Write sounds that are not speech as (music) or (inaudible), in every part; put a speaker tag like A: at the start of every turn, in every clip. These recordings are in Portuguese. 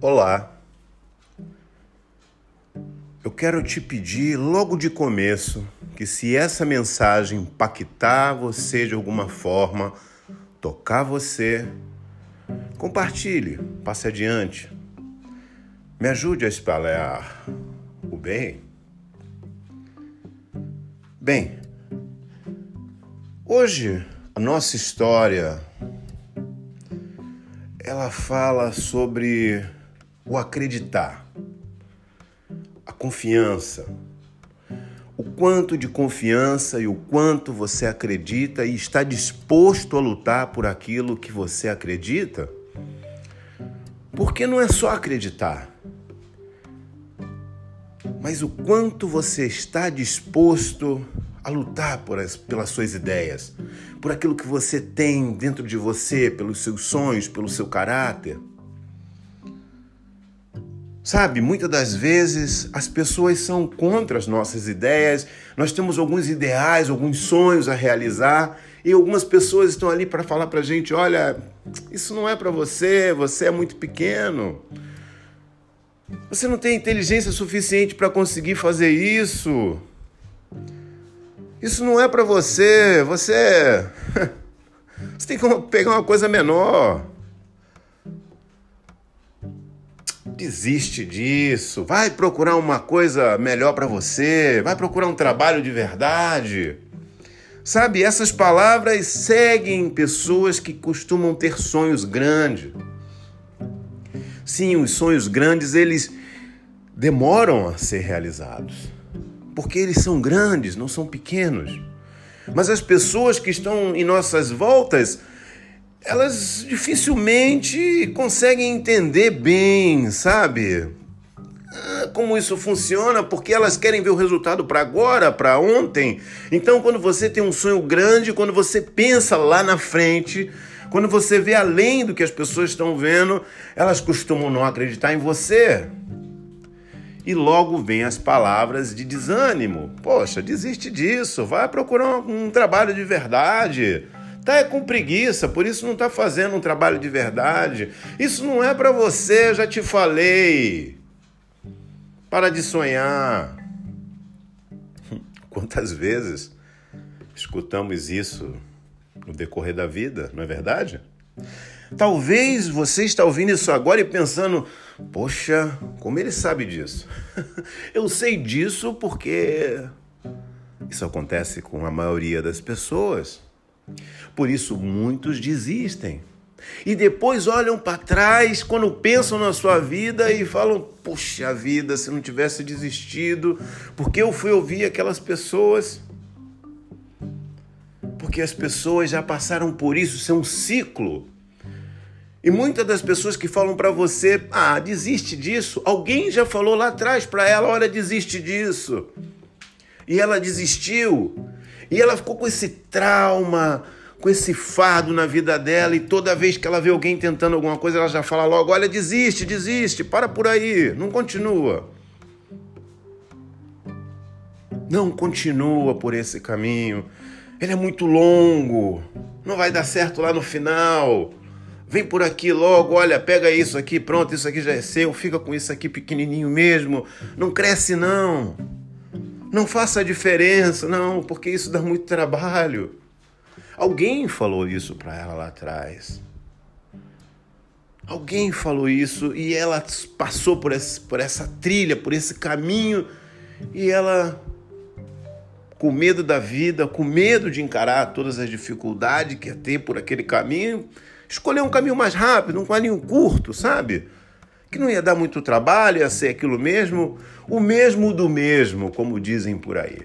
A: Olá. Eu quero te pedir logo de começo que se essa mensagem impactar você de alguma forma, tocar você, compartilhe, passe adiante. Me ajude a espalhar o bem. Bem, hoje a nossa história ela fala sobre o acreditar, a confiança, o quanto de confiança e o quanto você acredita e está disposto a lutar por aquilo que você acredita. Porque não é só acreditar, mas o quanto você está disposto a lutar as, pelas suas ideias, por aquilo que você tem dentro de você, pelos seus sonhos, pelo seu caráter. Sabe, muitas das vezes as pessoas são contra as nossas ideias, nós temos alguns ideais, alguns sonhos a realizar e algumas pessoas estão ali para falar para a gente: olha, isso não é para você, você é muito pequeno. Você não tem inteligência suficiente para conseguir fazer isso. Isso não é para você. Você. (laughs) Você tem que pegar uma coisa menor. Desiste disso. Vai procurar uma coisa melhor para você. Vai procurar um trabalho de verdade. Sabe, essas palavras seguem pessoas que costumam ter sonhos grandes. Sim, os sonhos grandes, eles demoram a ser realizados. Porque eles são grandes, não são pequenos. Mas as pessoas que estão em nossas voltas, elas dificilmente conseguem entender bem, sabe? Ah, como isso funciona, porque elas querem ver o resultado para agora, para ontem. Então, quando você tem um sonho grande, quando você pensa lá na frente, quando você vê além do que as pessoas estão vendo, elas costumam não acreditar em você. E logo vem as palavras de desânimo. Poxa, desiste disso, vai procurar um, um trabalho de verdade. Tá com preguiça, por isso não está fazendo um trabalho de verdade. Isso não é para você, já te falei. Para de sonhar. (laughs) Quantas vezes escutamos isso no decorrer da vida, não é verdade? Talvez você está ouvindo isso agora e pensando: poxa, como ele sabe disso? (laughs) Eu sei disso porque isso acontece com a maioria das pessoas. Por isso, muitos desistem. E depois olham para trás quando pensam na sua vida e falam: Poxa vida, se não tivesse desistido, porque eu fui ouvir aquelas pessoas. Porque as pessoas já passaram por isso, isso é um ciclo. E muitas das pessoas que falam para você, ah, desiste disso, alguém já falou lá atrás para ela, olha, desiste disso. E ela desistiu. E ela ficou com esse trauma, com esse fardo na vida dela, e toda vez que ela vê alguém tentando alguma coisa, ela já fala logo: olha, desiste, desiste, para por aí, não continua. Não continua por esse caminho. Ele é muito longo, não vai dar certo lá no final. Vem por aqui logo, olha, pega isso aqui, pronto, isso aqui já é seu, fica com isso aqui pequenininho mesmo. Não cresce não. Não faça a diferença, não, porque isso dá muito trabalho. Alguém falou isso para ela lá atrás. Alguém falou isso e ela passou por, esse, por essa trilha, por esse caminho e ela, com medo da vida, com medo de encarar todas as dificuldades que ia ter por aquele caminho, escolher um caminho mais rápido, um caminho curto, sabe? Que não ia dar muito trabalho, ia ser aquilo mesmo, o mesmo do mesmo, como dizem por aí.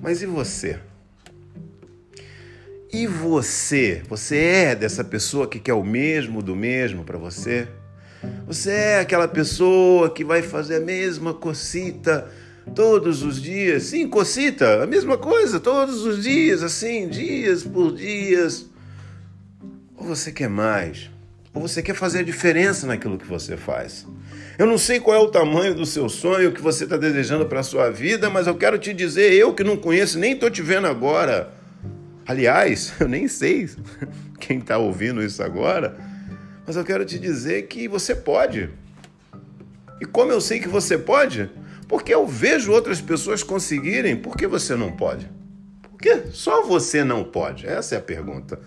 A: Mas e você? E você? Você é dessa pessoa que quer o mesmo do mesmo para você? Você é aquela pessoa que vai fazer a mesma cocita todos os dias? Sim, cocita, a mesma coisa, todos os dias, assim, dias por dias. Ou você quer mais? Ou você quer fazer a diferença naquilo que você faz? Eu não sei qual é o tamanho do seu sonho que você está desejando para a sua vida, mas eu quero te dizer, eu que não conheço, nem estou te vendo agora. Aliás, (laughs) eu nem sei (laughs) quem está ouvindo isso agora, Mas eu quero te dizer que você pode. E como eu sei que você pode? Porque eu vejo outras pessoas conseguirem, por que você não pode? Porque só você não pode? Essa é a pergunta.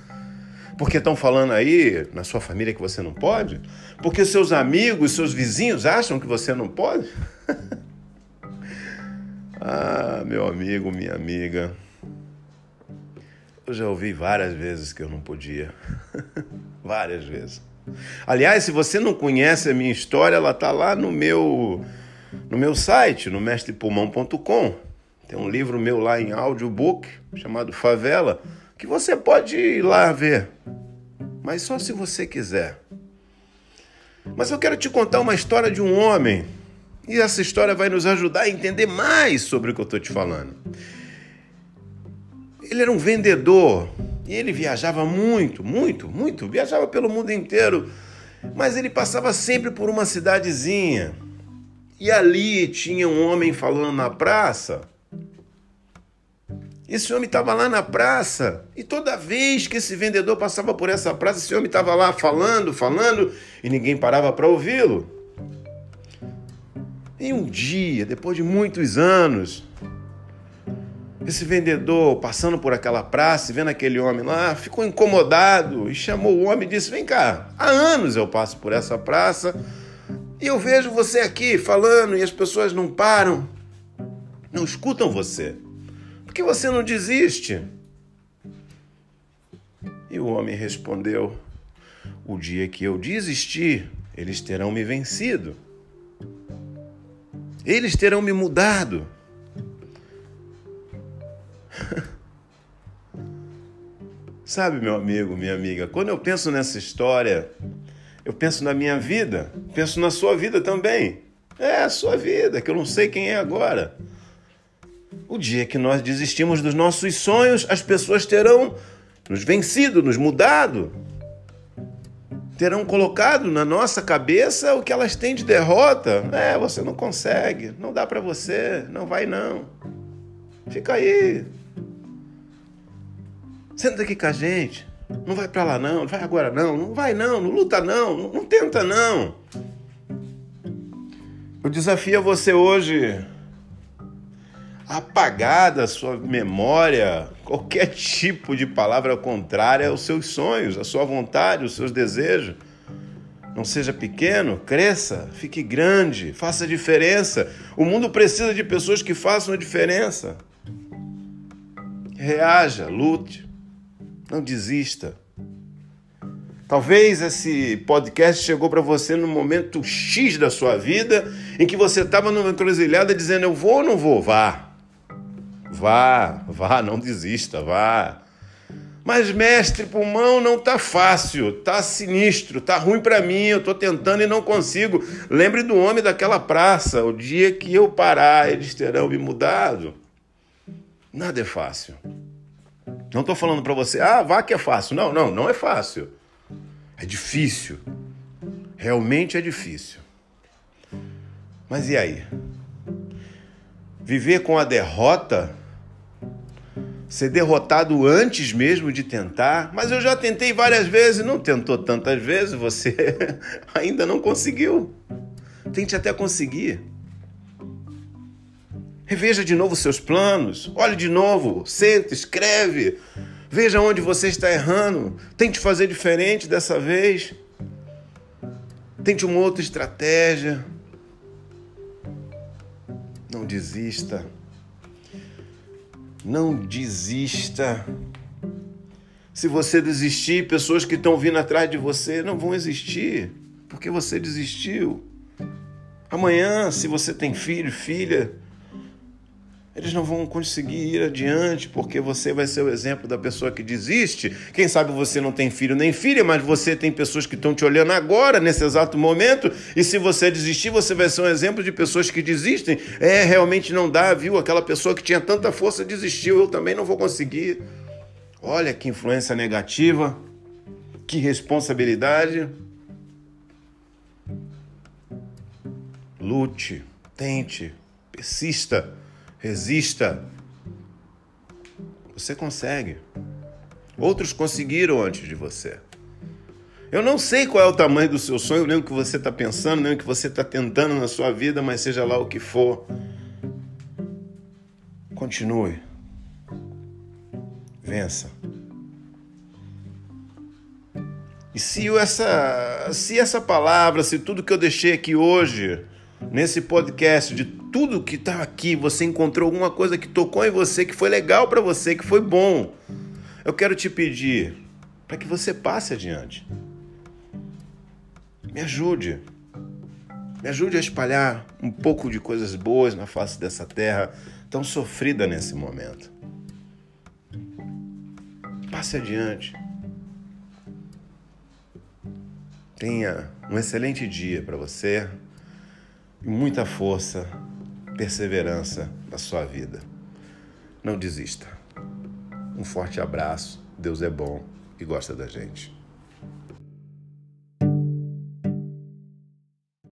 A: Porque estão falando aí na sua família que você não pode? Porque seus amigos, seus vizinhos acham que você não pode? (laughs) ah, meu amigo, minha amiga. Eu já ouvi várias vezes que eu não podia. (laughs) várias vezes. Aliás, se você não conhece a minha história, ela está lá no meu no meu site, no mestrepulmão.com. Tem um livro meu lá em audiobook chamado Favela, que você pode ir lá ver. Mas só se você quiser. Mas eu quero te contar uma história de um homem. E essa história vai nos ajudar a entender mais sobre o que eu estou te falando. Ele era um vendedor e ele viajava muito, muito, muito. Viajava pelo mundo inteiro. Mas ele passava sempre por uma cidadezinha. E ali tinha um homem falando na praça. Esse homem estava lá na praça e toda vez que esse vendedor passava por essa praça, esse homem estava lá falando, falando e ninguém parava para ouvi-lo. E um dia, depois de muitos anos, esse vendedor passando por aquela praça, vendo aquele homem lá, ficou incomodado e chamou o homem e disse: Vem cá, há anos eu passo por essa praça e eu vejo você aqui falando e as pessoas não param, não escutam você. Que você não desiste? E o homem respondeu: O dia que eu desistir, eles terão me vencido. Eles terão me mudado. (laughs) Sabe, meu amigo, minha amiga, quando eu penso nessa história, eu penso na minha vida, penso na sua vida também. É a sua vida, que eu não sei quem é agora. O dia que nós desistimos dos nossos sonhos, as pessoas terão nos vencido, nos mudado. Terão colocado na nossa cabeça o que elas têm de derrota. É, você não consegue, não dá para você, não vai não. Fica aí. Senta aqui com a gente. Não vai para lá não, não vai agora não, não vai não, não luta não, não, não tenta não. Eu desafio você hoje apagar da sua memória qualquer tipo de palavra contrária aos seus sonhos, à sua vontade, aos seus desejos. Não seja pequeno, cresça, fique grande, faça diferença. O mundo precisa de pessoas que façam a diferença. Reaja, lute. Não desista. Talvez esse podcast chegou para você no momento X da sua vida, em que você estava numa encruzilhada dizendo: Eu vou ou não vou? Vá. Vá, vá, não desista, vá. Mas, mestre, pulmão não tá fácil, tá sinistro, tá ruim para mim, eu tô tentando e não consigo. Lembre do homem daquela praça, o dia que eu parar, eles terão me mudado. Nada é fácil. Não estou falando para você, ah, vá que é fácil. Não, não, não é fácil. É difícil. Realmente é difícil. Mas e aí? Viver com a derrota? Ser derrotado antes mesmo de tentar? Mas eu já tentei várias vezes, não tentou tantas vezes, você (laughs) ainda não conseguiu. Tente até conseguir. Reveja de novo seus planos, olhe de novo, senta, escreve, veja onde você está errando, tente fazer diferente dessa vez. Tente uma outra estratégia. Não desista. Não desista. Se você desistir, pessoas que estão vindo atrás de você não vão existir, porque você desistiu. Amanhã, se você tem filho, filha, eles não vão conseguir ir adiante porque você vai ser o exemplo da pessoa que desiste. Quem sabe você não tem filho nem filha, mas você tem pessoas que estão te olhando agora, nesse exato momento, e se você desistir, você vai ser um exemplo de pessoas que desistem. É, realmente não dá, viu? Aquela pessoa que tinha tanta força desistiu, eu também não vou conseguir. Olha que influência negativa, que responsabilidade. Lute, tente, persista Resista. Você consegue. Outros conseguiram antes de você. Eu não sei qual é o tamanho do seu sonho, nem o que você está pensando, nem o que você está tentando na sua vida, mas seja lá o que for, continue. Vença. E se essa, se essa palavra, se tudo que eu deixei aqui hoje, nesse podcast, de tudo que está aqui, você encontrou alguma coisa que tocou em você, que foi legal para você, que foi bom, eu quero te pedir para que você passe adiante. Me ajude. Me ajude a espalhar um pouco de coisas boas na face dessa terra tão sofrida nesse momento. Passe adiante. Tenha um excelente dia para você e muita força, perseverança na sua vida. Não desista. Um forte abraço. Deus é bom e gosta da gente.